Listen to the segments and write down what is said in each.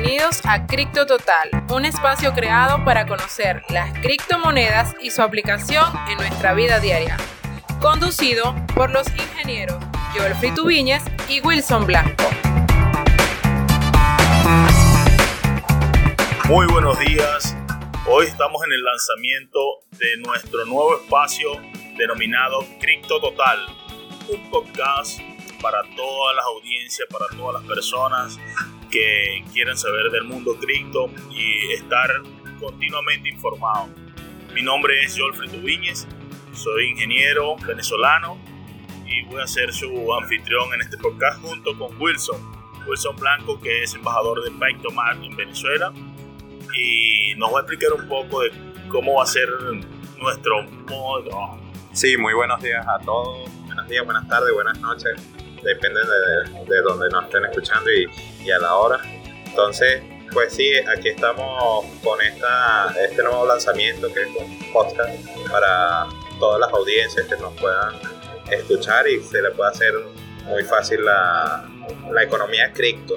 Bienvenidos a Cripto Total, un espacio creado para conocer las criptomonedas y su aplicación en nuestra vida diaria. Conducido por los ingenieros Joel Frituviñez y Wilson Blanco. Muy buenos días. Hoy estamos en el lanzamiento de nuestro nuevo espacio denominado Cripto Total, un podcast para todas las audiencias, para todas las personas que quieran saber del mundo cripto y estar continuamente informados. Mi nombre es Joel Tubiñez, soy ingeniero venezolano y voy a ser su anfitrión en este podcast junto con Wilson, Wilson Blanco que es embajador de Pactomart en Venezuela y nos va a explicar un poco de cómo va a ser nuestro modo. Sí, muy buenos días a todos, buenos días, buenas tardes, buenas noches depende de, de donde nos estén escuchando y, y, a la hora. Entonces, pues sí, aquí estamos con esta, este nuevo lanzamiento que es un podcast para todas las audiencias que nos puedan escuchar y se le puede hacer muy fácil la, la economía cripto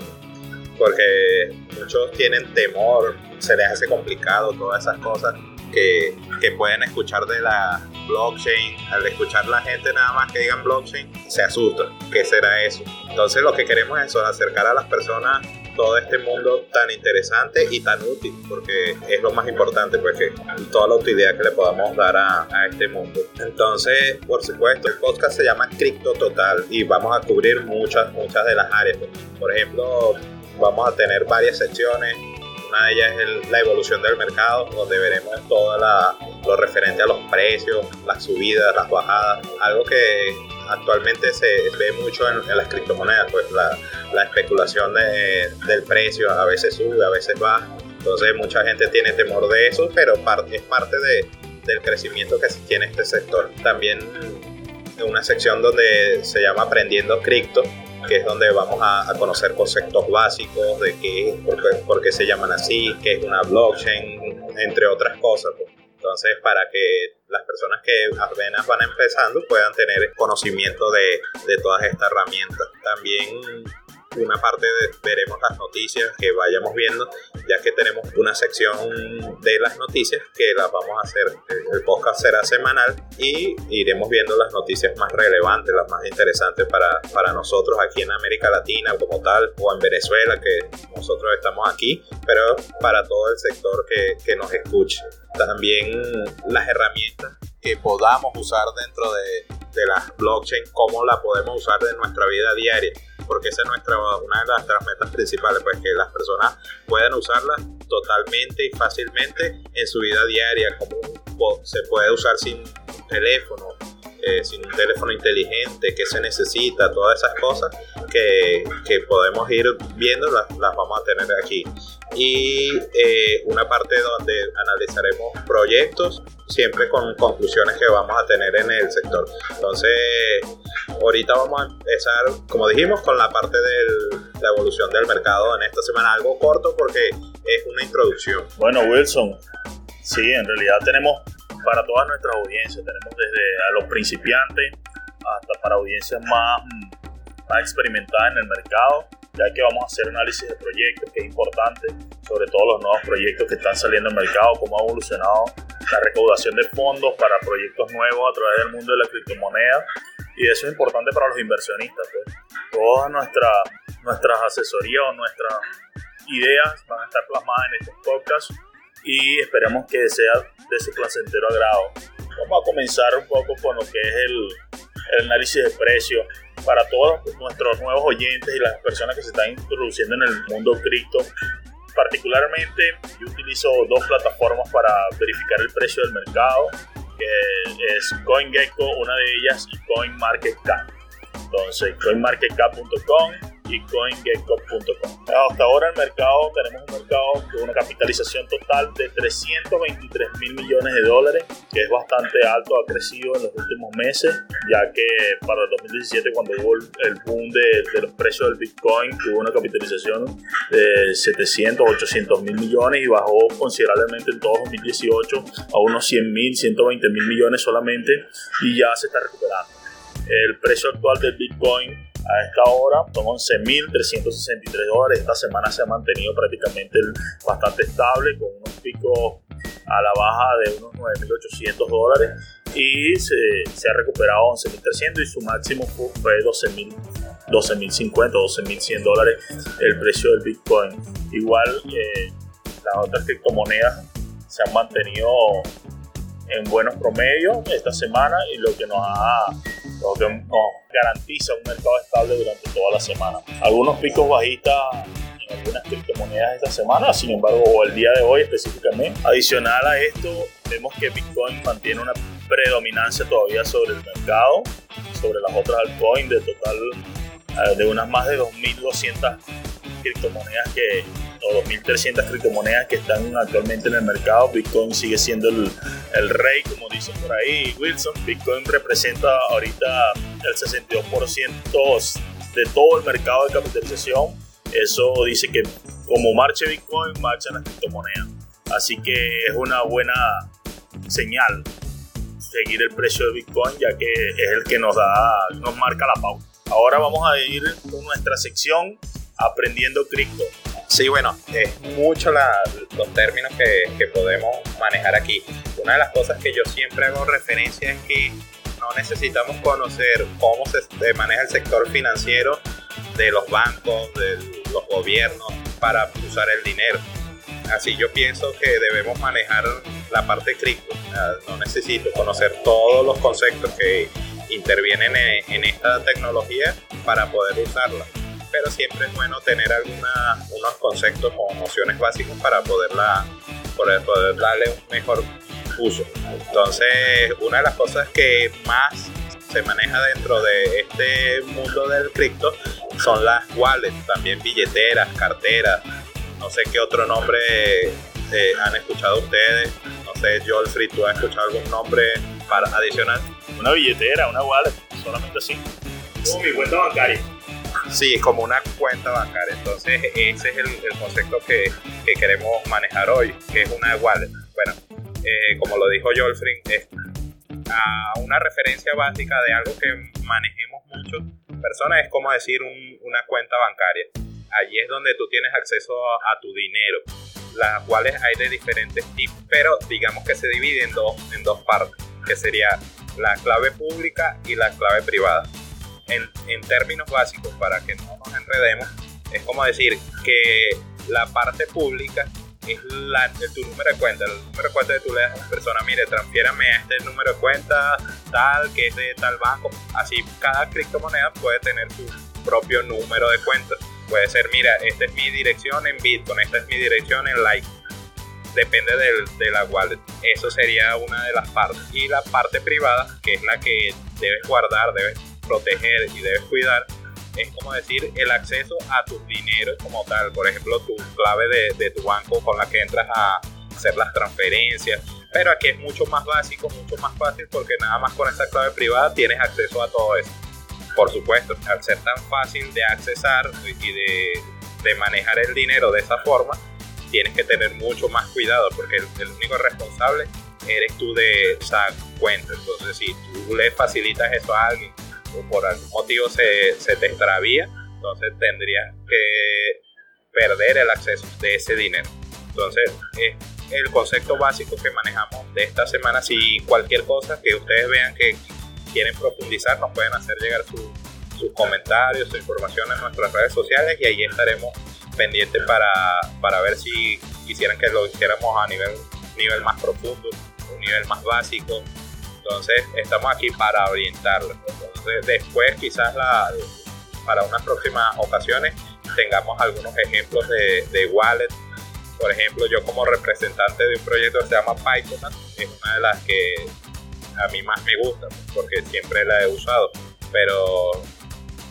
porque muchos tienen temor, se les hace complicado todas esas cosas que, pueden escuchar de la blockchain, al escuchar la gente nada más que digan blockchain, se asusta. ¿Qué será eso? Entonces lo que queremos es acercar a las personas todo este mundo tan interesante y tan útil, porque es lo más importante, pues que toda la utilidad que le podamos dar a, a, este mundo. Entonces, por supuesto, el podcast se llama Cripto Total y vamos a cubrir muchas, muchas de las áreas. Por ejemplo, vamos a tener varias secciones una de ellas es la evolución del mercado, donde veremos todo lo referente a los precios, las subidas, las bajadas, algo que actualmente se ve mucho en, las criptomonedas, pues la, la especulación de, del precio a veces sube, a veces baja. Entonces mucha gente tiene temor de eso, pero es parte de, del crecimiento que tiene este sector. También una sección donde se llama Aprendiendo Cripto, que es donde vamos a, conocer conceptos básicos de qué, por qué, se llaman así, qué es una blockchain, entre otras cosas. Pues. Entonces, para que las personas que apenas van empezando puedan tener conocimiento de, de todas estas herramientas. También una parte de, veremos las noticias que vayamos viendo, ya que tenemos una sección de las noticias que las vamos a hacer, el podcast será semanal y iremos viendo las noticias más relevantes, las más interesantes para, para nosotros aquí en América Latina como tal, o en Venezuela, que nosotros estamos aquí, pero para todo el sector que, que nos escuche. También las herramientas que podamos usar dentro de, de las blockchain, cómo la podemos usar en nuestra vida diaria porque esa es nuestra, una de nuestras metas principales, pues que las personas puedan usarla totalmente y fácilmente en su vida diaria, como se puede usar sin teléfono, eh, sin un teléfono inteligente, qué se necesita, todas esas cosas que, que podemos ir viendo, las, las, vamos a tener aquí. Y eh, una parte donde analizaremos proyectos, siempre con conclusiones que vamos a tener en el sector. Entonces, ahorita vamos a empezar, como dijimos, con la parte de la evolución del mercado en esta semana, algo corto porque es una introducción. Bueno, Wilson, sí, en realidad tenemos para todas nuestras audiencias. Tenemos desde a los principiantes hasta para audiencias más, más experimentadas en el mercado, ya que vamos a hacer análisis de proyectos, que es importante, sobre todo los nuevos proyectos que están saliendo al mercado, cómo ha evolucionado la recaudación de fondos para proyectos nuevos a través del mundo de la criptomoneda. Y eso es importante para los inversionistas. Pues. Todas nuestras nuestras asesorías o nuestras ideas van a estar plasmadas en estos podcasts y esperemos que sea de su placentero agrado. Vamos a comenzar un poco con lo que es el, el análisis de precios para todos nuestros nuevos oyentes y las personas que se están introduciendo en el mundo cripto. Particularmente yo utilizo dos plataformas para verificar el precio del mercado, que es CoinGecko, una de ellas, y CoinMarketCap. Entonces, coinmarketcap.com y. Hasta ahora el mercado, tenemos un mercado con una capitalización total de 323 mil millones de dólares, que es bastante alto, ha crecido en los últimos meses, ya que para el 2017 cuando hubo el boom de, de los precios del Bitcoin, tuvo una capitalización de 700, 800 mil millones y bajó considerablemente en todo 2018 a unos 100 mil, 120 mil millones solamente y ya se está recuperando. El precio actual del Bitcoin a esta hora son 11.363 dólares. Esta semana se ha mantenido prácticamente bastante estable con unos picos a la baja de unos 9.800 dólares y se, se ha recuperado 11.300 y su máximo fue 12.000 12.050, 12.100 dólares el precio del Bitcoin. Igual eh, las otras criptomonedas se han mantenido en buenos promedios esta semana y lo que nos, ha, lo que nos garantiza un mercado estable durante toda la semana. Algunos picos bajistas en algunas criptomonedas esta semana, sin embargo, o el día de hoy específicamente. Adicional a esto, vemos que Bitcoin mantiene una predominancia todavía sobre el mercado, sobre las otras altcoins de total eh, de unas más de 2.200 criptomonedas que o 2.300 criptomonedas que están actualmente en el mercado, Bitcoin sigue siendo el, rey, como dicen por ahí Wilson. Bitcoin representa ahorita el 62% de todo el mercado de capitalización. Eso dice que como marche Bitcoin, marchan las criptomonedas. Así que es una buena señal seguir el precio de Bitcoin, ya que es el que nos da, nos marca la pauta. Ahora vamos a ir con nuestra sección Aprendiendo Cripto. Sí, bueno, es mucho los términos que, podemos manejar aquí. Una de las cosas que yo siempre hago referencia es que no necesitamos conocer cómo se maneja el sector financiero de los bancos, de los gobiernos para usar el dinero. Así yo pienso que debemos manejar la parte cripto. No necesito conocer todos los conceptos que intervienen en esta tecnología para poder usarla pero siempre es bueno tener alguna, unos conceptos o nociones básicas para poderla, poder, poder darle un mejor uso. Entonces, una de las cosas que más se maneja dentro de este mundo del cripto son las wallets, también billeteras, carteras, no sé qué otro nombre eh, han escuchado ustedes, no sé, Jolfrey, ¿tú has escuchado algún nombre para adicional? Una billetera, una wallet, solamente así. Como mi cuenta bancaria. Sí, como una cuenta bancaria. Entonces, ese es el, concepto que, queremos manejar hoy, que es una wallet. Bueno, eh, como lo dijo Jolfrin, es una referencia básica de algo que manejemos muchas personas, es como decir una cuenta bancaria. Allí es donde tú tienes acceso a, tu dinero, las cuales hay de diferentes tipos, pero digamos que se divide en dos, en dos partes, que sería la clave pública y la clave privada en, términos básicos, para que no nos enredemos, es como decir que la parte pública es la, tu número de cuenta, el número de cuenta que tú le das a la persona, mire, transfiérame a este número de cuenta tal, que es de tal banco. Así, cada criptomoneda puede tener su propio número de cuenta. Puede ser, mira, esta es mi dirección en Bitcoin, esta es mi dirección en Like. Depende del, de la wallet. Eso sería una de las partes. Y la parte privada, que es la que debes guardar, debes proteger y debes cuidar es como decir el acceso a tus dineros como tal, por ejemplo tu clave de, de, tu banco con la que entras a hacer las transferencias, pero aquí es mucho más básico, mucho más fácil porque nada más con esa clave privada tienes acceso a todo eso. Por supuesto, al ser tan fácil de accesar y de, de manejar el dinero de esa forma, tienes que tener mucho más cuidado porque el, el único responsable eres tú de esa cuenta. Entonces, si tú le facilitas eso a alguien por algún motivo se, se te extravía, entonces tendrías que perder el acceso de ese dinero. Entonces, es el concepto básico que manejamos de esta semana. Si cualquier cosa que ustedes vean que quieren profundizar, nos pueden hacer llegar sus comentarios, su información en nuestras redes sociales y ahí estaremos pendientes para, para ver si quisieran que lo hiciéramos a nivel, nivel más profundo, un nivel más básico. Entonces, estamos aquí para orientarlo después quizás la, para unas próximas ocasiones tengamos algunos ejemplos de, de wallet. Por ejemplo, yo como representante de un proyecto que se llama Python, es una de las que a mí más me gusta, porque siempre la he usado. Pero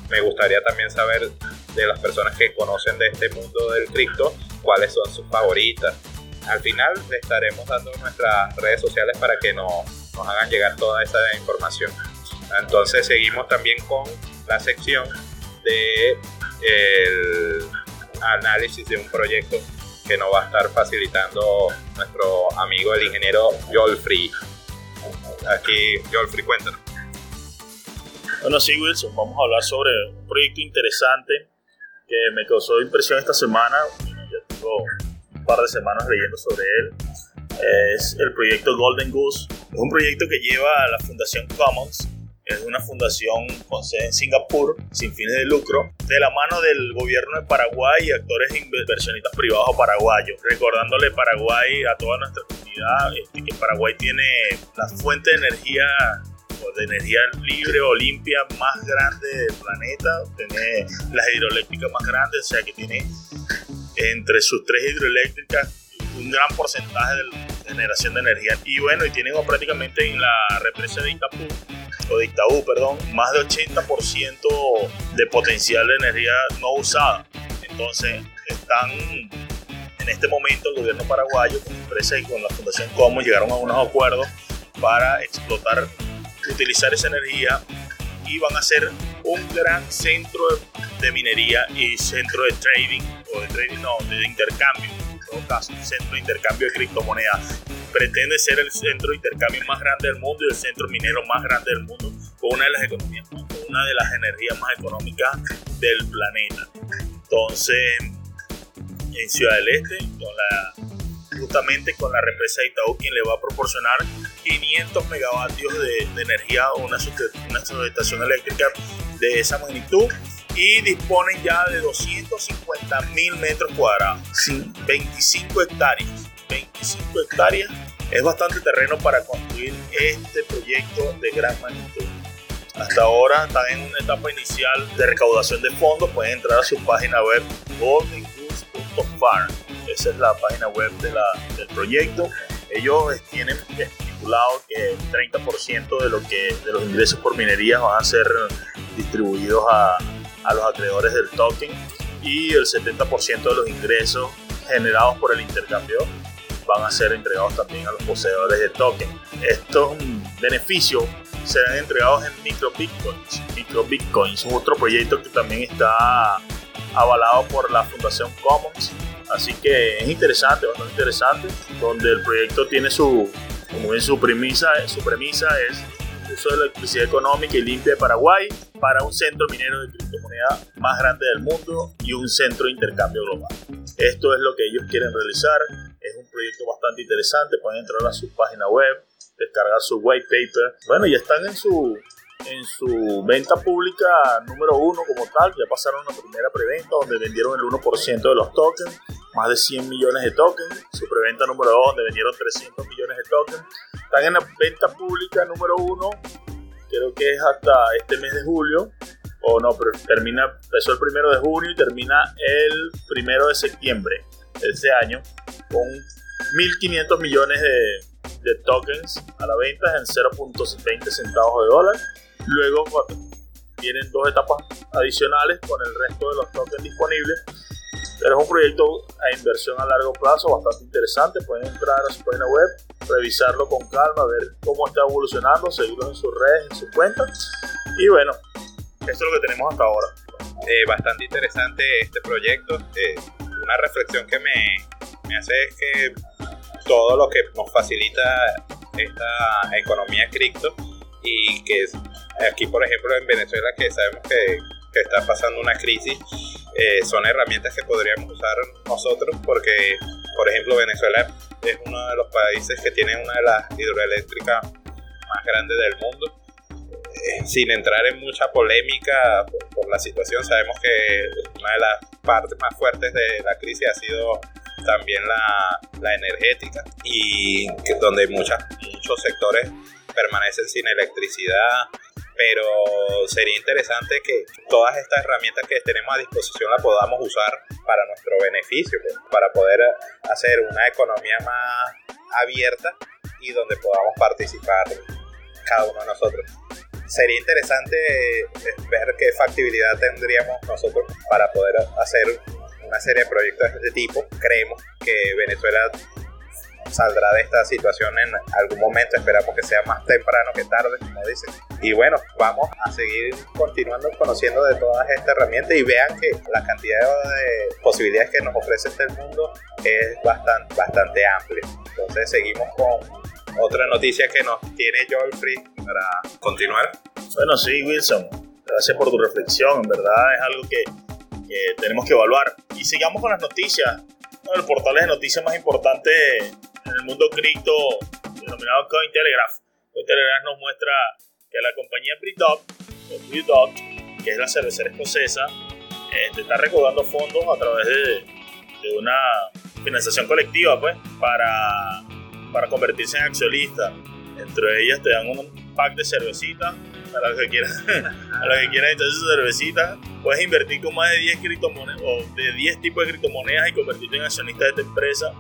me gustaría también saber de las personas que conocen de este mundo del cripto, cuáles son sus favoritas. Al final le estaremos dando nuestras redes sociales para que nos, nos hagan llegar toda esa información. Entonces seguimos también con la sección de el análisis de un proyecto que nos va a estar facilitando nuestro amigo el ingeniero Jolfrey. Aquí, Jolfrey, cuéntanos. Bueno, sí, Wilson, vamos a hablar sobre un proyecto interesante que me causó impresión esta semana. Ya tengo un par de semanas leyendo sobre él. Es el proyecto Golden Goose. Es un proyecto que lleva a la Fundación Commons. Es una fundación con sede en Singapur, sin fines de lucro, de la mano del gobierno de Paraguay y actores inversionistas privados paraguayos. Recordándole Paraguay a toda nuestra comunidad este, que Paraguay tiene la fuente de energía de energía libre o limpia más grande del planeta, tiene las hidroeléctricas más grandes, o sea que tiene entre sus tres hidroeléctricas un gran porcentaje de generación de energía. Y bueno, y tienen prácticamente en la represa de Itapú, o de Itaú, perdón, más de 80% de potencial de energía no usada. Entonces, están en este momento el gobierno paraguayo con empresa y con la Fundación Como llegaron a unos acuerdos para explotar utilizar esa energía y van a ser un gran centro de minería y centro de trading, o de trading no, de intercambio, caso, centro de intercambio de criptomonedas. Pretende ser el centro de intercambio más grande del mundo y el centro minero más grande del mundo, con una de las economías, con una de las energías más económicas del planeta. Entonces, en Ciudad del Este, justamente con la represa de Itaú, quien le va a proporcionar 500 megavatios de, energía o una, una subestación eléctrica de esa magnitud y disponen ya de 250 mil metros cuadrados, 25 hectáreas. 25 hectáreas es bastante terreno para construir este proyecto de gran magnitud. Hasta ahora están en una etapa inicial de recaudación de fondos. Pueden entrar a su página web goldengoose.farm esa es la página web de la, del proyecto. Ellos tienen estipulado que el 30% de, lo que, de los ingresos por minería van a ser distribuidos a, a los acreedores del token y el 70% de los ingresos generados por el intercambio van a ser entregados también a los poseedores del token. Estos beneficios serán entregados en micro bitcoins. Micro bitcoins es otro proyecto que también está avalado por la Fundación Commons Así que es interesante, bastante interesante, donde el proyecto tiene su, como su premisa, su premisa es uso de la electricidad económica y limpia de Paraguay para un centro minero de criptomoneda más grande del mundo y un centro de intercambio global. Esto es lo que ellos quieren realizar. Es un proyecto bastante interesante. Pueden entrar a su página web, descargar su white paper. Bueno, ya están en su en su venta pública número uno como tal, ya pasaron la primera preventa donde vendieron el 1% de los tokens, más de 100 millones de tokens, su preventa número 2 donde vendieron 300 millones de tokens, están en la venta pública número uno, creo que es hasta este mes de julio, o no, pero termina, empezó el primero de junio y termina el primero de septiembre de este año, con 1.500 millones de, de tokens a la venta en 0.20 centavos de dólar Luego vienen dos etapas adicionales con el resto de los tokens disponibles. Pero es un proyecto a inversión a largo plazo bastante interesante. Pueden entrar a su página web, revisarlo con calma, ver cómo está evolucionando, seguirlo en sus redes, en sus cuentas. Y bueno, esto es lo que tenemos hasta ahora. Eh, bastante interesante este proyecto. Eh, una reflexión que me, me hace es que todo lo que nos facilita esta economía cripto y que aquí, por ejemplo, en Venezuela, que sabemos que, que está pasando una crisis, eh, son herramientas que podríamos usar nosotros porque, por ejemplo, Venezuela es uno de los países que tiene una de las hidroeléctricas más grandes del mundo. Eh, sin entrar en mucha polémica por, la situación, sabemos que una de las partes más fuertes de la crisis ha sido también la, la energética y que donde muchas, muchos sectores permanecen sin electricidad, pero sería interesante que todas estas herramientas que tenemos a disposición las podamos usar para nuestro beneficio, pues, para poder hacer una economía más abierta y donde podamos participar cada uno de nosotros. Sería interesante ver qué factibilidad tendríamos nosotros para poder hacer una serie de proyectos de este tipo. Creemos que Venezuela saldrá de esta situación en algún momento. Esperamos que sea más temprano que tarde, como dicen. Y bueno, vamos a seguir continuando conociendo de todas estas herramientas y vean que la cantidad de posibilidades que nos ofrece este mundo es bastante, bastante amplia. Entonces seguimos con otra noticia que nos tiene Joel Free para continuar. Bueno, sí, Wilson. Gracias por tu reflexión. En verdad es algo que, tenemos que evaluar. Y sigamos con las noticias. Uno de los portales de noticias más importantes en el mundo cripto, denominado Cointelegraph. Cointelegraph nos muestra que la compañía Brewdog, que es la cervecera escocesa, este, está recaudando fondos a través de, una financiación colectiva pues, para, para convertirse en accionista. Entre ellas te dan un pack de cervecitas a los que quieras, a los que quieras entonces cervecita, puedes invertir con más de 10 criptomonedas o de 10 tipos de criptomonedas y convertirte en accionista de esta empresa.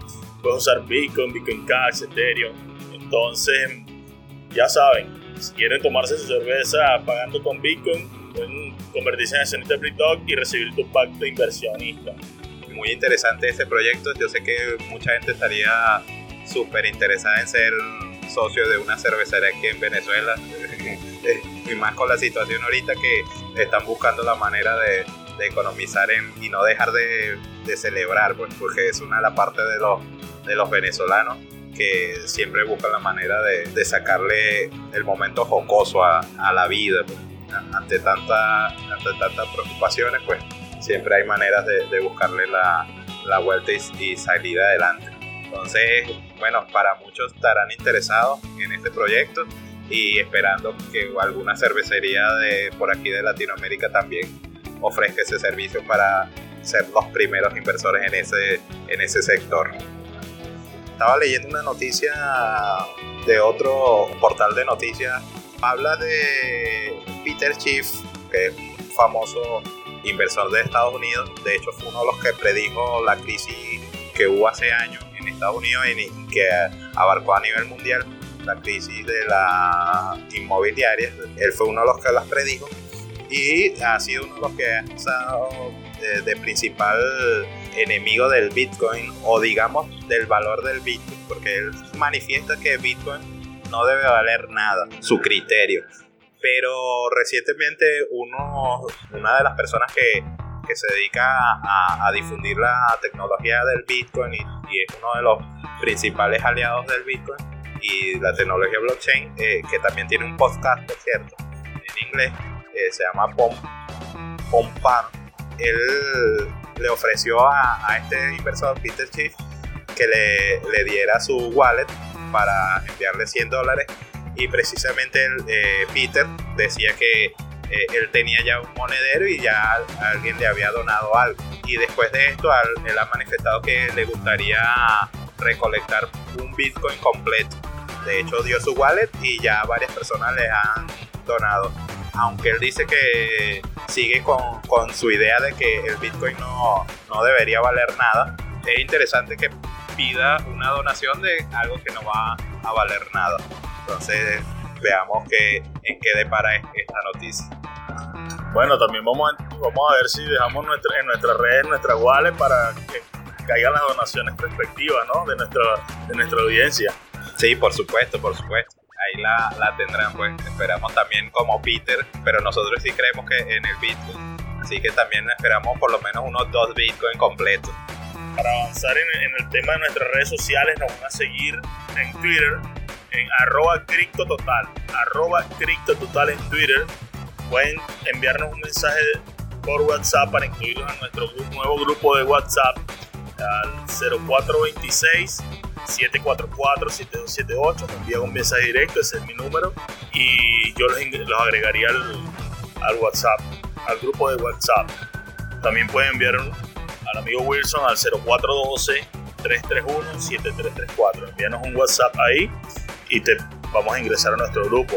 Puedes usar Bitcoin, Bitcoin Cash, Ethereum. Entonces, ya saben, si quieren tomarse su cerveza pagando con Bitcoin, pueden convertirse en accionista de BritDog y recibir tu pack de inversionista. Muy interesante este proyecto. Yo sé que mucha gente estaría súper interesada en ser socio de una cervecería aquí en Venezuela. y más con la situación ahorita que están buscando la manera de, economizar y no dejar de, celebrar, pues, porque es una de las partes de los, de los venezolanos que siempre buscan la manera de, sacarle el momento jocoso a, la vida. Pues. Ante, tanta, tantas preocupaciones, pues siempre hay maneras de, buscarle la, la vuelta y, y salir adelante. Entonces, bueno, para muchos estarán interesados en este proyecto y esperando que alguna cervecería de por aquí de Latinoamérica también ofrezca ese servicio para ser los primeros inversores en ese, en ese sector. Estaba leyendo una noticia de otro portal de noticias. Habla de Peter Schiff, que es un famoso inversor de Estados Unidos. De hecho, fue uno de los que predijo la crisis que hubo hace años en Estados Unidos y que abarcó a nivel mundial la crisis de la inmobiliaria. Él fue uno de los que las predijo y ha sido uno de los que ha usado de, principal enemigo del Bitcoin o digamos del valor del Bitcoin, porque él manifiesta que Bitcoin no debe valer nada, su criterio. Pero recientemente uno, una de las personas que, que se dedica a, difundir la tecnología del Bitcoin y, es uno de los principales aliados del Bitcoin, y la tecnología blockchain, eh, que también tiene un podcast, por cierto, en inglés, eh, se llama Pom, Pompar. Él le ofreció a, este inversor, Peter Schiff, que le, le, diera su wallet para enviarle 100 dólares y precisamente eh, Peter decía que él tenía ya un monedero y ya alguien le había donado algo. Y después de esto, él ha manifestado que le gustaría recolectar un Bitcoin completo de hecho, dio su wallet y ya varias personas le han donado. Aunque él dice que sigue con, con su idea de que el Bitcoin no, no debería valer nada, es interesante que pida una donación de algo que no va a valer nada. Entonces, veamos que, en qué depara esta noticia. Bueno, también vamos a, vamos a ver si dejamos nuestra, en nuestras redes nuestra wallet para que caigan las donaciones respectivas ¿no? de, nuestra, de nuestra audiencia. Sí, por supuesto, por supuesto. Ahí la, la tendrán, pues. Esperamos también como Peter, pero nosotros sí creemos que en el Bitcoin. Así que también esperamos por lo menos unos dos Bitcoin completos. Para avanzar en, el tema de nuestras redes sociales, nos van a seguir en Twitter, en arroba criptototal, arroba criptototal en Twitter. Pueden enviarnos un mensaje por WhatsApp para incluirlos en nuestro nuevo grupo de WhatsApp al 0426 744-7278, me envían un mensaje directo, ese es mi número, y yo los, agregaría al, WhatsApp, al grupo de WhatsApp. También pueden enviar al amigo Wilson al 0412-331-7334. Envíanos un WhatsApp ahí y te vamos a ingresar a nuestro grupo.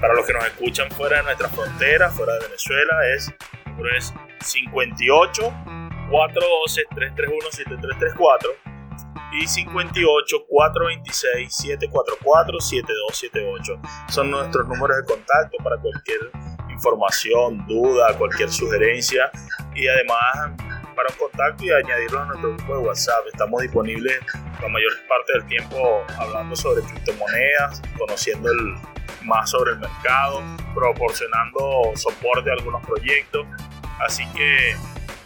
Para los que nos escuchan fuera de nuestra frontera, fuera de Venezuela, es, es 58 412 331 7334 y 58 426 744 7278. Son nuestros números de contacto para cualquier información, duda, cualquier sugerencia y además para un contacto y añadirlo a nuestro grupo de WhatsApp. Estamos disponibles la mayor parte del tiempo hablando sobre criptomonedas, conociendo el, más sobre el mercado, proporcionando soporte a algunos proyectos. Así que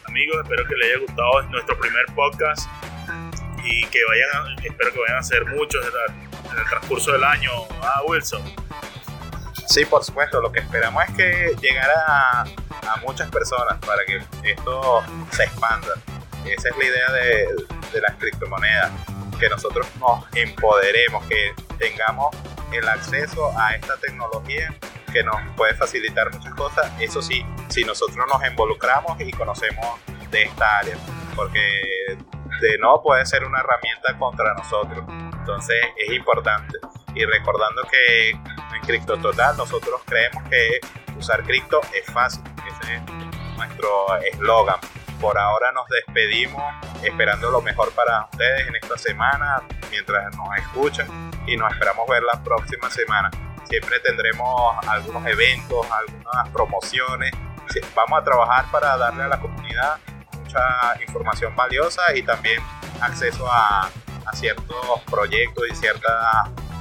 amigos, espero que les haya gustado nuestro primer podcast y que vayan, espero que vayan a ser muchos en el, transcurso del año. Ah, Wilson. Sí, por supuesto. Lo que esperamos es que llegara a, a muchas personas para que esto se expanda. Esa es la idea de, de las criptomonedas, que nosotros nos empoderemos, que tengamos el acceso a esta tecnología que nos puede facilitar muchas cosas. Eso sí, si nosotros nos involucramos y conocemos de esta área, porque de no puede ser una herramienta contra nosotros. Entonces es importante. Y recordando que en Cripto Total nosotros creemos que usar cripto es fácil. Ese es nuestro eslogan. Por ahora nos despedimos esperando lo mejor para ustedes en esta semana mientras nos escuchan y nos esperamos ver la próxima semana. Siempre tendremos algunos eventos, algunas promociones. Vamos a trabajar para darle a la comunidad mucha información valiosa y también acceso a, a ciertos proyectos y ciertos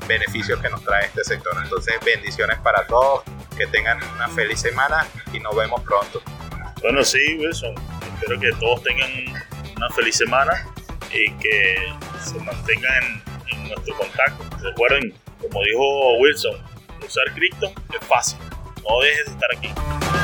beneficios que nos trae este sector. Entonces, bendiciones para todos, que tengan una feliz semana y nos vemos pronto. Bueno, sí, Wilson. Espero que todos tengan una feliz semana y que se mantengan en, en nuestro contacto. Recuerden, como dijo Wilson, usar cripto es fácil. No dejes de estar aquí.